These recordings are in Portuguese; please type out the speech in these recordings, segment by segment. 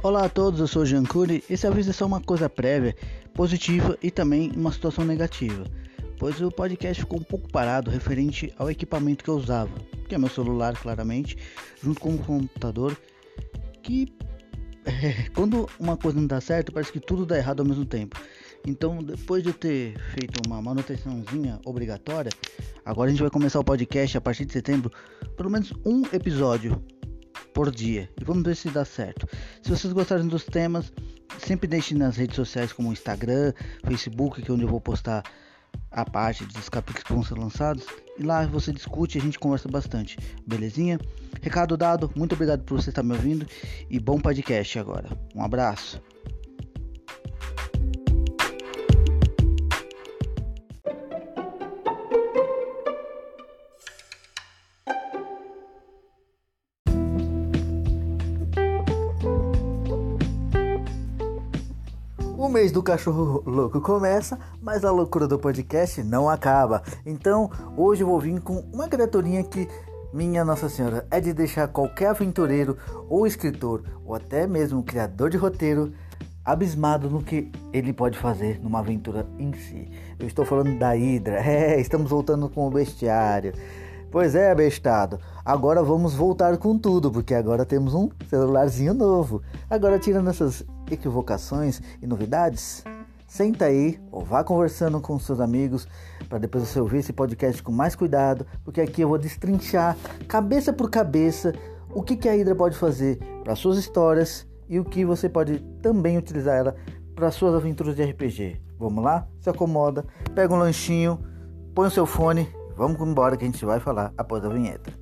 Olá a todos, eu sou o Jancuri. Esse aviso é só uma coisa prévia, positiva e também uma situação negativa, pois o podcast ficou um pouco parado referente ao equipamento que eu usava, que é meu celular, claramente, junto com o computador, que é, quando uma coisa não dá certo, parece que tudo dá errado ao mesmo tempo. Então, depois de eu ter feito uma manutençãozinha obrigatória, agora a gente vai começar o podcast a partir de setembro, pelo menos um episódio por dia. E vamos ver se dá certo. Se vocês gostarem dos temas, sempre deixem nas redes sociais como Instagram, Facebook, que é onde eu vou postar a parte dos capítulos que vão ser lançados. E lá você discute e a gente conversa bastante. Belezinha? Recado dado, muito obrigado por você estar me ouvindo e bom podcast agora. Um abraço. Mês do cachorro louco começa, mas a loucura do podcast não acaba. Então, hoje eu vou vir com uma criaturinha que, minha Nossa Senhora, é de deixar qualquer aventureiro ou escritor, ou até mesmo criador de roteiro, abismado no que ele pode fazer numa aventura em si. Eu estou falando da Hidra. É, estamos voltando com o bestiário. Pois é, bestado. Agora vamos voltar com tudo, porque agora temos um celularzinho novo. Agora, tirando essas equivocações e novidades, senta aí ou vá conversando com seus amigos para depois você ouvir esse podcast com mais cuidado, porque aqui eu vou destrinchar cabeça por cabeça o que, que a Hydra pode fazer para suas histórias e o que você pode também utilizar ela para suas aventuras de RPG. Vamos lá? Se acomoda, pega um lanchinho, põe o seu fone Vamos embora que a gente vai falar após a vinheta.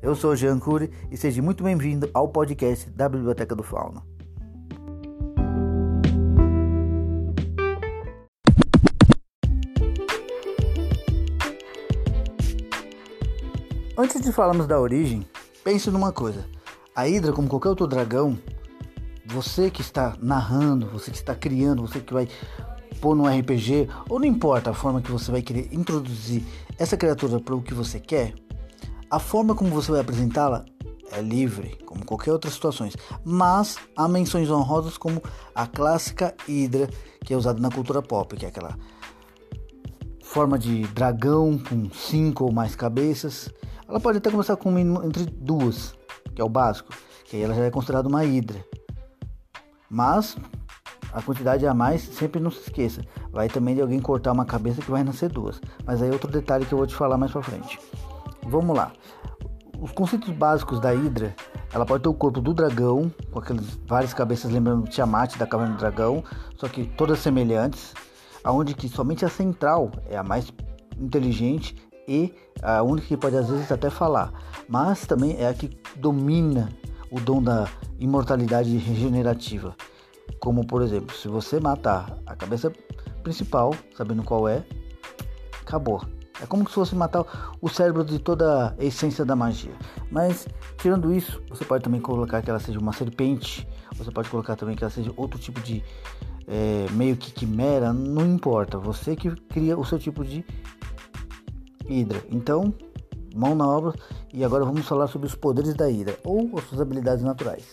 Eu sou Jean Cury e seja muito bem-vindo ao podcast da Biblioteca do Fauna. Antes de falarmos da origem, pense numa coisa. A Hidra, como qualquer outro dragão, você que está narrando, você que está criando, você que vai pôr no RPG, ou não importa a forma que você vai querer introduzir essa criatura para o que você quer, a forma como você vai apresentá-la é livre, como qualquer outra situação, mas há menções honrosas como a clássica Hidra, que é usada na cultura pop, que é aquela forma de dragão com cinco ou mais cabeças. Ela pode até começar com entre duas, que é o básico, que aí ela já é considerada uma Hidra. Mas a quantidade a mais, sempre não se esqueça. Vai também de alguém cortar uma cabeça que vai nascer duas. Mas aí é outro detalhe que eu vou te falar mais pra frente. Vamos lá. Os conceitos básicos da Hydra, ela pode ter o corpo do dragão, com aquelas várias cabeças lembrando Tiamat da caverna do dragão, só que todas semelhantes, aonde que somente a central é a mais inteligente e a única que pode às vezes até falar, mas também é a que domina o dom da imortalidade regenerativa. Como por exemplo, se você matar a cabeça principal, sabendo qual é, acabou. É como se fosse matar o cérebro de toda a essência da magia. Mas tirando isso, você pode também colocar que ela seja uma serpente. Você pode colocar também que ela seja outro tipo de é, meio que quimera. Não importa. Você que cria o seu tipo de hidra. Então, mão na obra. E agora vamos falar sobre os poderes da hidra ou as suas habilidades naturais.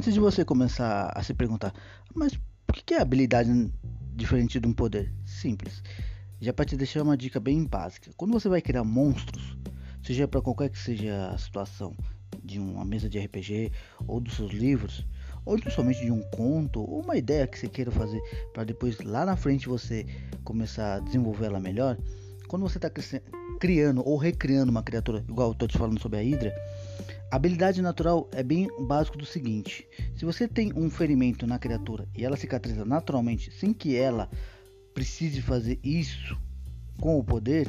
Antes de você começar a se perguntar, mas por que é habilidade diferente de um poder? Simples. Já para te deixar uma dica bem básica. Quando você vai criar monstros, seja para qualquer que seja a situação de uma mesa de RPG ou dos seus livros, ou somente de um conto, ou uma ideia que você queira fazer para depois lá na frente você começar a desenvolver ela melhor. Quando você está criando ou recriando uma criatura, igual eu tô te falando sobre a Hydra, habilidade natural é bem básico do seguinte: se você tem um ferimento na criatura e ela cicatriza naturalmente sem que ela precise fazer isso com o poder,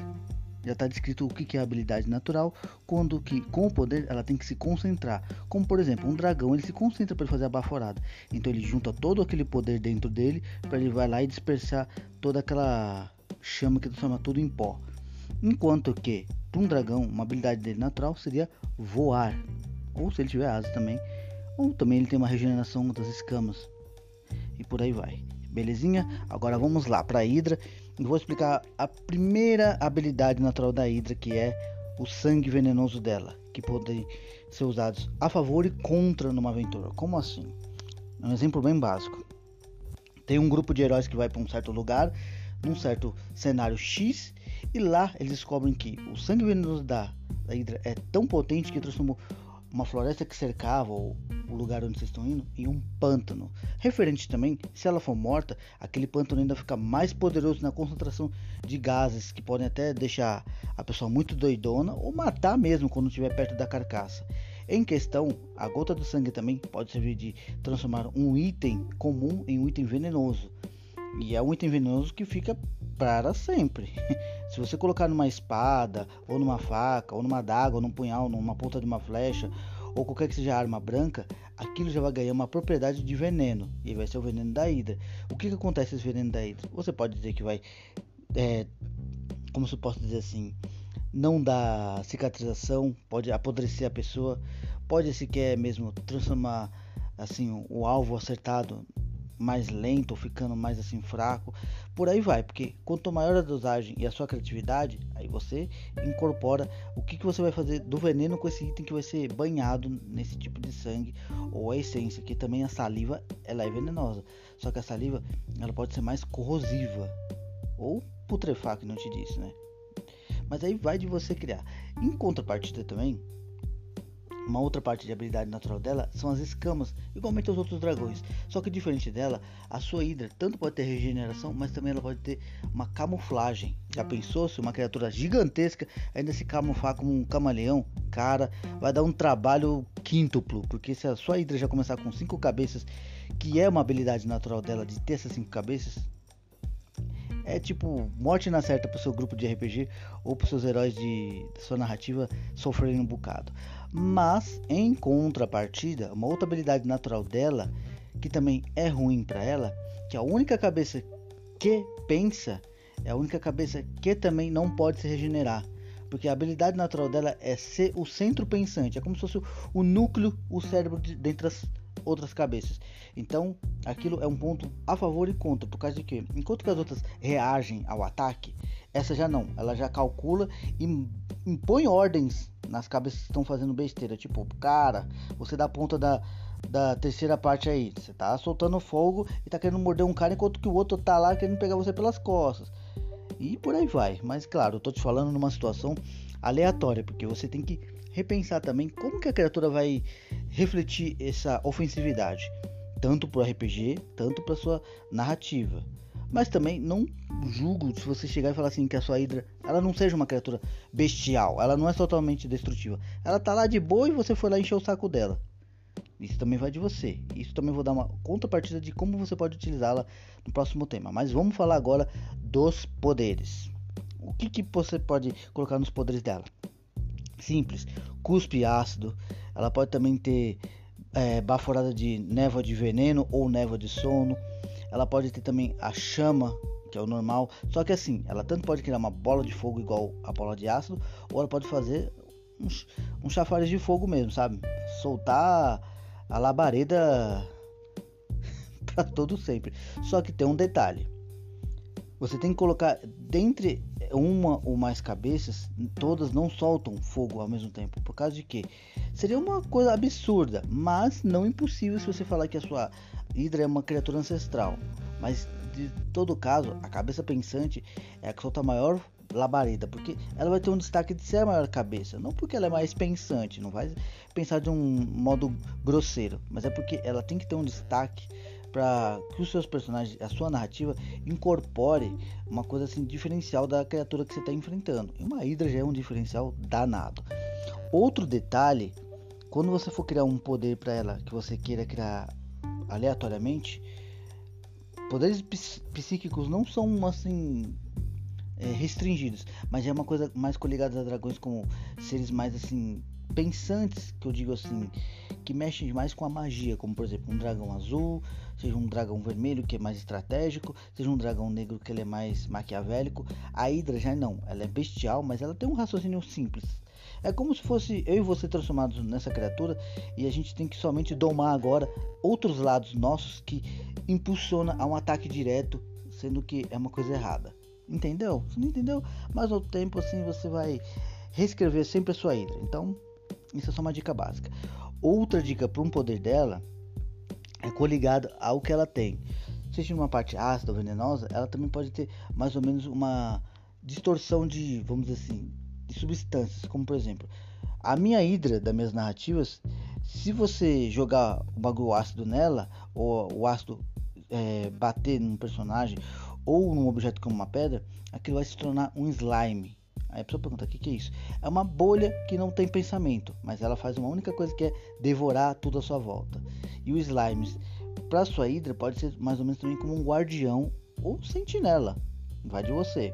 já está descrito o que é a habilidade natural, quando que com o poder ela tem que se concentrar. Como por exemplo, um dragão, ele se concentra para fazer a baforada. Então ele junta todo aquele poder dentro dele para ele vai lá e dispersar toda aquela chama que transforma tudo em pó. Enquanto que para um dragão, uma habilidade dele natural seria voar, ou se ele tiver asas também, Ou também ele tem uma regeneração das escamas. E por aí vai. Belezinha? Agora vamos lá para a Hidra. E vou explicar a primeira habilidade natural da Hidra, que é o sangue venenoso dela, que podem ser usados a favor e contra numa aventura. Como assim? Um exemplo bem básico. Tem um grupo de heróis que vai para um certo lugar, num certo cenário X, e lá eles descobrem que o sangue venenoso da, da Hidra é tão potente que transformou uma floresta que cercava o, o lugar onde vocês estão indo em um pântano. Referente também, se ela for morta, aquele pântano ainda fica mais poderoso na concentração de gases que podem até deixar a pessoa muito doidona ou matar mesmo quando estiver perto da carcaça. Em questão, a gota do sangue também pode servir de transformar um item comum em um item venenoso. E é um item venenoso que fica para sempre. Se você colocar numa espada, ou numa faca, ou numa adaga, ou num punhal, numa ponta de uma flecha, ou qualquer que seja arma branca, aquilo já vai ganhar uma propriedade de veneno. E vai ser o veneno da hidra. O que, que acontece esse veneno da hidra? Você pode dizer que vai. É, como se eu posso dizer assim? Não dá cicatrização, pode apodrecer a pessoa, pode sequer mesmo transformar assim o alvo acertado mais lento, ficando mais assim fraco, por aí vai, porque quanto maior a dosagem e a sua criatividade, aí você incorpora o que, que você vai fazer do veneno com esse item que vai ser banhado nesse tipo de sangue ou a essência, que também a saliva ela é venenosa, só que a saliva ela pode ser mais corrosiva ou putrefar, que não te disse, né? Mas aí vai de você criar. Em contrapartida também, uma outra parte de habilidade natural dela são as escamas, igualmente aos outros dragões. Só que diferente dela, a sua hidra tanto pode ter regeneração, mas também ela pode ter uma camuflagem. Já pensou se uma criatura gigantesca ainda se camuflar como um camaleão? Cara, vai dar um trabalho quíntuplo, porque se a sua hidra já começar com cinco cabeças, que é uma habilidade natural dela de ter essas cinco cabeças, é tipo morte na certa pro seu grupo de RPG ou pros seus heróis de sua narrativa sofrerem um bocado. Mas em contrapartida, uma outra habilidade natural dela, que também é ruim para ela, que a única cabeça que pensa é a única cabeça que também não pode se regenerar. Porque a habilidade natural dela é ser o centro pensante, é como se fosse o núcleo, o cérebro de, dentre as outras cabeças. Então, aquilo é um ponto a favor e contra, por causa de que, enquanto que as outras reagem ao ataque, essa já não, ela já calcula e impõe ordens nas cabeças estão fazendo besteira. Tipo, cara, você dá ponta da, da terceira parte aí. Você tá soltando fogo e tá querendo morder um cara enquanto que o outro tá lá querendo pegar você pelas costas. E por aí vai. Mas claro, eu tô te falando numa situação aleatória, porque você tem que repensar também como que a criatura vai refletir essa ofensividade, tanto pro RPG, tanto para sua narrativa. Mas também não julgo se você chegar e falar assim que a sua Hydra ela não seja uma criatura bestial, ela não é totalmente destrutiva. Ela tá lá de boa e você foi lá encher o saco dela. Isso também vai de você. Isso também vou dar uma contrapartida de como você pode utilizá-la no próximo tema. Mas vamos falar agora dos poderes. O que, que você pode colocar nos poderes dela? Simples, cuspe ácido. Ela pode também ter é, baforada de névoa de veneno ou névoa de sono ela pode ter também a chama, que é o normal. Só que assim, ela tanto pode criar uma bola de fogo igual a bola de ácido, ou ela pode fazer uns, uns chafariz de fogo mesmo, sabe? Soltar a labareda para todo sempre. Só que tem um detalhe. Você tem que colocar dentre uma ou mais cabeças, todas não soltam fogo ao mesmo tempo. Por causa de que? Seria uma coisa absurda, mas não impossível se você falar que a sua Hydra é uma criatura ancestral, mas de todo caso, a cabeça pensante é a que solta a maior labareda, porque ela vai ter um destaque de ser a maior cabeça, não porque ela é mais pensante, não vai pensar de um modo grosseiro, mas é porque ela tem que ter um destaque para que os seus personagens, a sua narrativa incorpore uma coisa assim diferencial da criatura que você está enfrentando. E uma Hydra já é um diferencial danado. Outro detalhe, quando você for criar um poder para ela que você queira criar aleatoriamente, poderes psíquicos não são assim é, restringidos, mas é uma coisa mais coligada a dragões como seres mais assim pensantes, que eu digo assim, que mexem mais com a magia, como por exemplo um dragão azul, seja um dragão vermelho que é mais estratégico, seja um dragão negro que ele é mais maquiavélico. A Hydra já não, ela é bestial, mas ela tem um raciocínio simples. É como se fosse eu e você transformados nessa criatura e a gente tem que somente domar agora outros lados nossos que impulsiona a um ataque direto, sendo que é uma coisa errada. Entendeu? Você não entendeu? Mas ao tempo assim você vai reescrever sempre a sua Hydra. Então, isso é só uma dica básica. Outra dica para um poder dela é coligado ao que ela tem. Seja uma parte ácida ou venenosa, ela também pode ter mais ou menos uma distorção de, vamos dizer assim, de substâncias, como por exemplo, a minha hidra das minhas narrativas, se você jogar o bagulho ácido nela, ou o ácido é, bater num personagem ou num objeto como uma pedra, aquilo vai se tornar um slime. Aí a pessoa pergunta: o que, que é isso? É uma bolha que não tem pensamento, mas ela faz uma única coisa que é devorar tudo à sua volta. E o slime, para sua hidra, pode ser mais ou menos também como um guardião ou sentinela. Vai de você.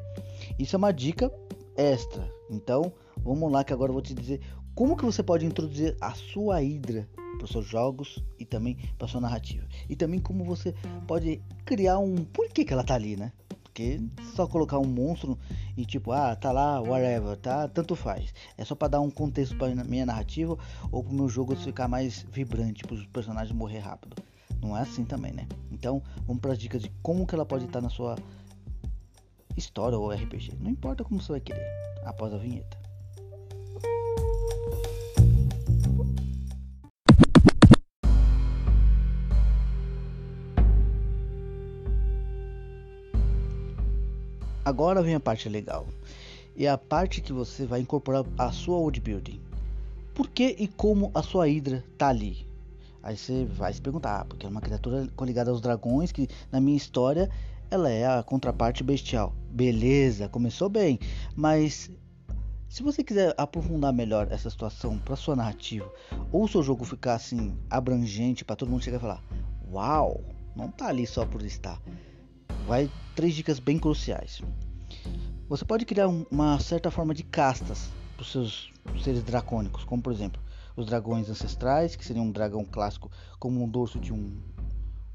Isso é uma dica extra. Então, vamos lá que agora eu vou te dizer como que você pode introduzir a sua hidra para os seus jogos e também para sua narrativa. E também como você pode criar um porquê que ela tá ali, né? Porque só colocar um monstro e tipo, ah, tá lá, whatever, tá, tanto faz. É só para dar um contexto para minha narrativa ou para o meu jogo ficar mais vibrante, para os personagens morrer rápido. Não é assim também, né? Então, vamos para as dicas de como que ela pode estar na sua história ou RPG. Não importa como você vai querer. Após a vinheta. Agora vem a parte legal. E é a parte que você vai incorporar a sua world building. Por que e como a sua Hydra tá ali? Aí você vai se perguntar, ah, porque é uma criatura coligada aos dragões que na minha história ela é a contraparte bestial. Beleza, começou bem, mas se você quiser aprofundar melhor essa situação para sua narrativa, ou seu jogo ficar assim abrangente para todo mundo chegar e falar: "Uau, não tá ali só por estar". Vai três dicas bem cruciais. Você pode criar uma certa forma de castas para os seus seres dracônicos, como por exemplo, os dragões ancestrais, que seriam um dragão clássico como um dorso de um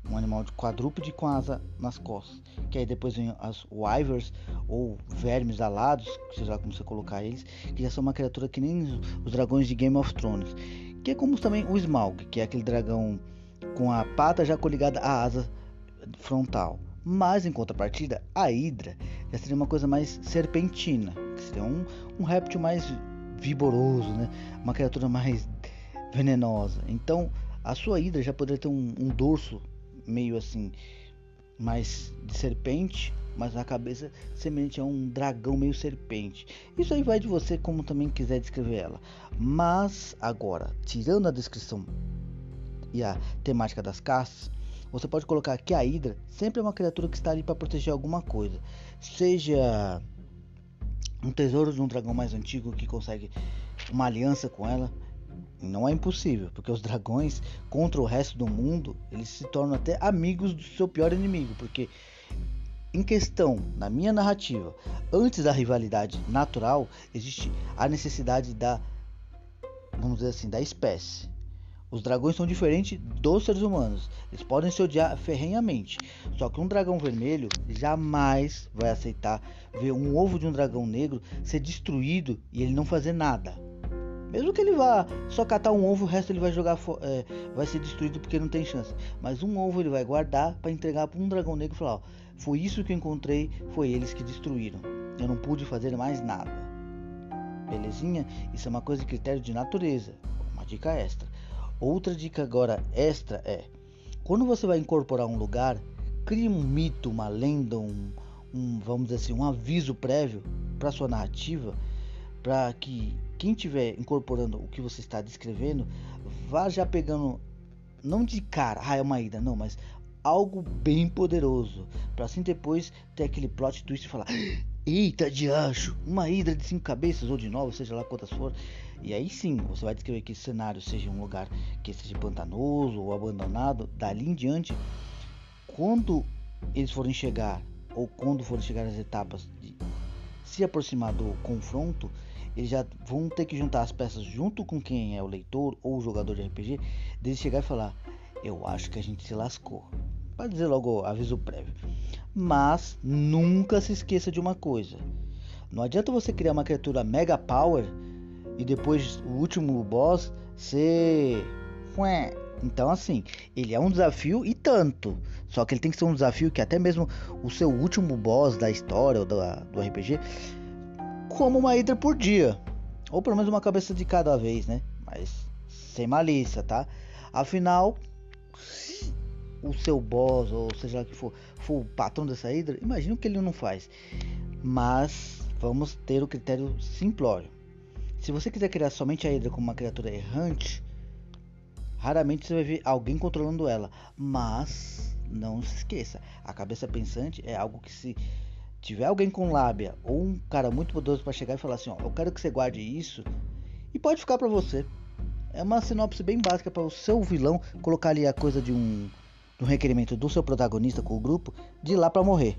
um animal de quadrúpede com asa nas costas. Que aí depois vem as wyverns ou vermes alados, seja como você colocar eles, que já são uma criatura que nem os dragões de Game of Thrones. Que é como também o Smaug, que é aquele dragão com a pata já coligada à asa frontal. Mas em contrapartida, a Hidra já seria uma coisa mais serpentina, que seria um, um réptil mais vigoroso, né? uma criatura mais venenosa. Então a sua Hidra já poderia ter um, um dorso meio assim, mais de serpente, mas a cabeça semelhante a um dragão meio serpente. Isso aí vai de você como também quiser descrever ela. Mas agora, tirando a descrição e a temática das castas, você pode colocar que a Hydra sempre é uma criatura que está ali para proteger alguma coisa, seja um tesouro de um dragão mais antigo que consegue uma aliança com ela, não é impossível, porque os dragões contra o resto do mundo, eles se tornam até amigos do seu pior inimigo, porque em questão, na minha narrativa, antes da rivalidade natural, existe a necessidade da vamos dizer assim, da espécie. Os dragões são diferentes dos seres humanos. Eles podem se odiar ferrenhamente. Só que um dragão vermelho jamais vai aceitar ver um ovo de um dragão negro ser destruído e ele não fazer nada. Mesmo que ele vá só catar um ovo, o resto ele vai jogar, é, vai ser destruído porque não tem chance. Mas um ovo ele vai guardar para entregar para um dragão negro e falar: ó, foi isso que eu encontrei, foi eles que destruíram. Eu não pude fazer mais nada. Belezinha? Isso é uma coisa de critério de natureza. Uma dica extra. Outra dica agora extra é: quando você vai incorporar um lugar, crie um mito, uma lenda, um, um vamos dizer assim, um aviso prévio para sua narrativa, para que quem estiver incorporando o que você está descrevendo, vá já pegando, não de cara, ah, é uma ida, não, mas algo bem poderoso. Para assim depois ter aquele plot twist e falar: Eita de anjo, uma hidra de cinco cabeças ou de nove, seja lá quantas for. E aí sim, você vai descrever que esse cenário seja um lugar que seja pantanoso ou abandonado. Dali em diante, quando eles forem chegar, ou quando forem chegar as etapas de se aproximar do confronto, eles já vão ter que juntar as peças junto com quem é o leitor ou o jogador de RPG, desde chegar e falar: Eu acho que a gente se lascou. Para dizer logo aviso prévio. Mas nunca se esqueça de uma coisa: não adianta você criar uma criatura mega power e depois o último boss ser. Então, assim, ele é um desafio e tanto. Só que ele tem que ser um desafio que até mesmo o seu último boss da história ou do RPG, como uma Hydra por dia. Ou pelo menos uma cabeça de cada vez, né? Mas sem malícia, tá? Afinal, o seu boss, ou seja lá que for, for o patrão dessa Hydra, imagina o que ele não faz. Mas vamos ter o critério simplório. Se você quiser criar somente a Hydra como uma criatura errante, raramente você vai ver alguém controlando ela. Mas não se esqueça, a cabeça pensante é algo que se tiver alguém com lábia ou um cara muito poderoso para chegar e falar assim, ó, eu quero que você guarde isso e pode ficar para você. É uma sinopse bem básica para o seu vilão colocar ali a coisa de um, um requerimento do seu protagonista com o grupo de ir lá para morrer.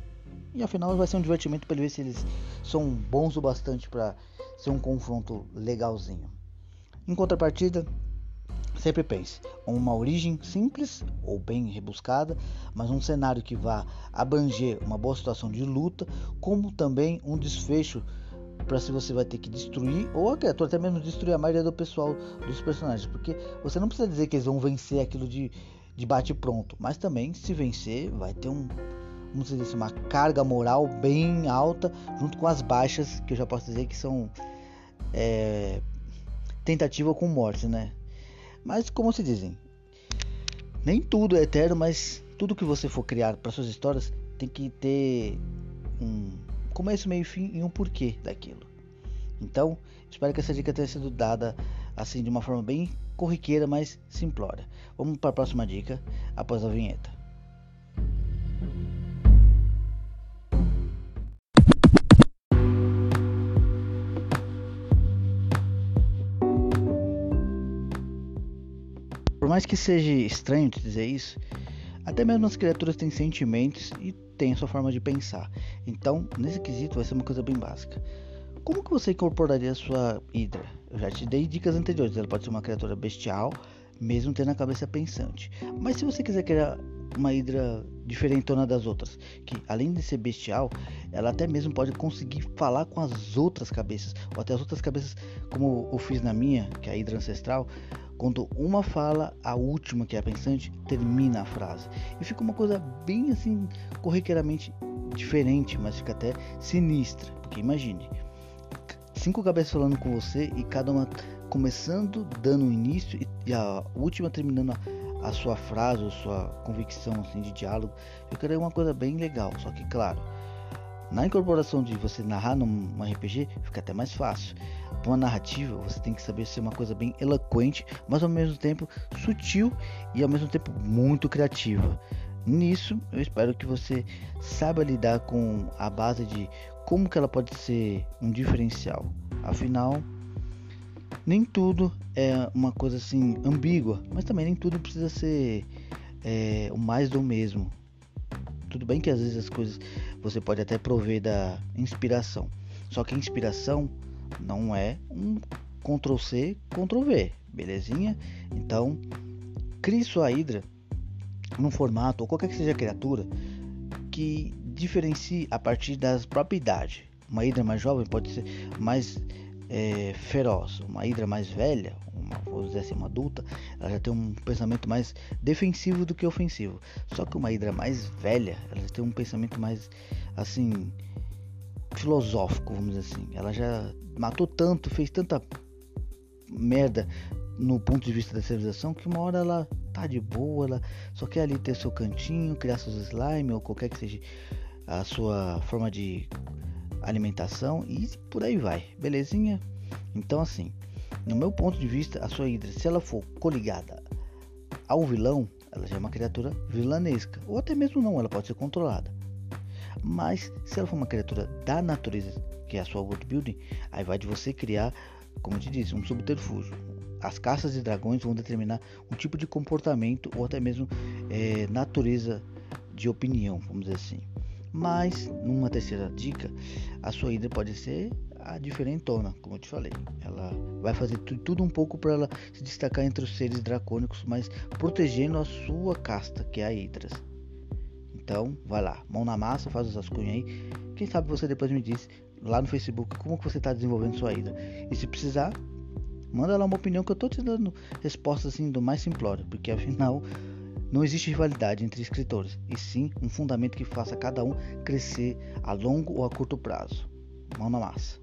E afinal vai ser um divertimento para ele ver se eles são bons o bastante para ser um confronto legalzinho. Em contrapartida, sempre pense uma origem simples ou bem rebuscada, mas um cenário que vá abranger uma boa situação de luta, como também um desfecho para se você vai ter que destruir ou a criatura até mesmo destruir a maioria do pessoal dos personagens, porque você não precisa dizer que eles vão vencer aquilo de, de bate pronto, mas também se vencer vai ter um uma carga moral bem alta junto com as baixas que eu já posso dizer que são é, tentativa com morte, né? Mas como se dizem, nem tudo é eterno, mas tudo que você for criar para suas histórias tem que ter um começo, meio e fim e um porquê daquilo. Então, espero que essa dica tenha sido dada assim de uma forma bem corriqueira, mas simplória. Vamos para a próxima dica após a vinheta. Mais que seja estranho dizer isso, até mesmo as criaturas têm sentimentos e têm sua forma de pensar. Então, nesse quesito vai ser uma coisa bem básica. Como que você incorporaria a sua Hydra? Eu já te dei dicas anteriores. Ela pode ser uma criatura bestial, mesmo tendo a cabeça pensante. Mas se você quiser criar uma Hydra diferentona das outras, que além de ser bestial, ela até mesmo pode conseguir falar com as outras cabeças, ou até as outras cabeças, como eu fiz na minha, que é a Hydra ancestral, quando uma fala, a última, que é a pensante, termina a frase. E fica uma coisa bem assim, corriqueiramente diferente, mas fica até sinistra. Porque imagine, cinco cabeças falando com você e cada uma começando, dando o início e a última terminando a, a sua frase ou sua convicção assim, de diálogo. Ficaria uma coisa bem legal. Só que, claro, na incorporação de você narrar num RPG, fica até mais fácil uma narrativa, você tem que saber ser uma coisa bem eloquente, mas ao mesmo tempo sutil e ao mesmo tempo muito criativa. Nisso, eu espero que você saiba lidar com a base de como que ela pode ser um diferencial. Afinal, nem tudo é uma coisa assim ambígua, mas também nem tudo precisa ser é, o mais do mesmo. Tudo bem que às vezes as coisas você pode até prover da inspiração, só que a inspiração não é um Ctrl C, Ctrl V, belezinha? Então, crie sua Hydra num formato ou qualquer que seja a criatura que diferencie a partir das propriedades. Uma Hydra mais jovem pode ser mais é, feroz, uma Hydra mais velha, uma, vou dizer assim, uma adulta, ela já tem um pensamento mais defensivo do que ofensivo. Só que uma Hydra mais velha, ela já tem um pensamento mais assim filosófico, vamos dizer assim. Ela já matou tanto, fez tanta merda no ponto de vista da civilização que uma hora ela tá de boa, ela só quer ali ter seu cantinho, criar seus slime ou qualquer que seja a sua forma de alimentação e por aí vai, belezinha? Então assim, no meu ponto de vista, a sua Hydra, se ela for coligada ao vilão, ela já é uma criatura vilanesca, ou até mesmo não, ela pode ser controlada. Mas se ela for uma criatura da natureza, que é a sua world building, aí vai de você criar, como te disse, um subterfúgio. As caças de dragões vão determinar um tipo de comportamento ou até mesmo é, natureza de opinião, vamos dizer assim. Mas, numa terceira dica, a sua ida pode ser a diferentona, como eu te falei. Ela vai fazer tudo um pouco para ela se destacar entre os seres dracônicos, mas protegendo a sua casta, que é a Hidras. Então, vai lá, mão na massa, faz as cunhas aí. Quem sabe você depois me diz lá no Facebook como que você está desenvolvendo sua ida. E se precisar, Manda lá uma opinião que eu tô te dando resposta assim do mais simplório, porque afinal não existe rivalidade entre escritores, e sim um fundamento que faça cada um crescer a longo ou a curto prazo. Mão na massa.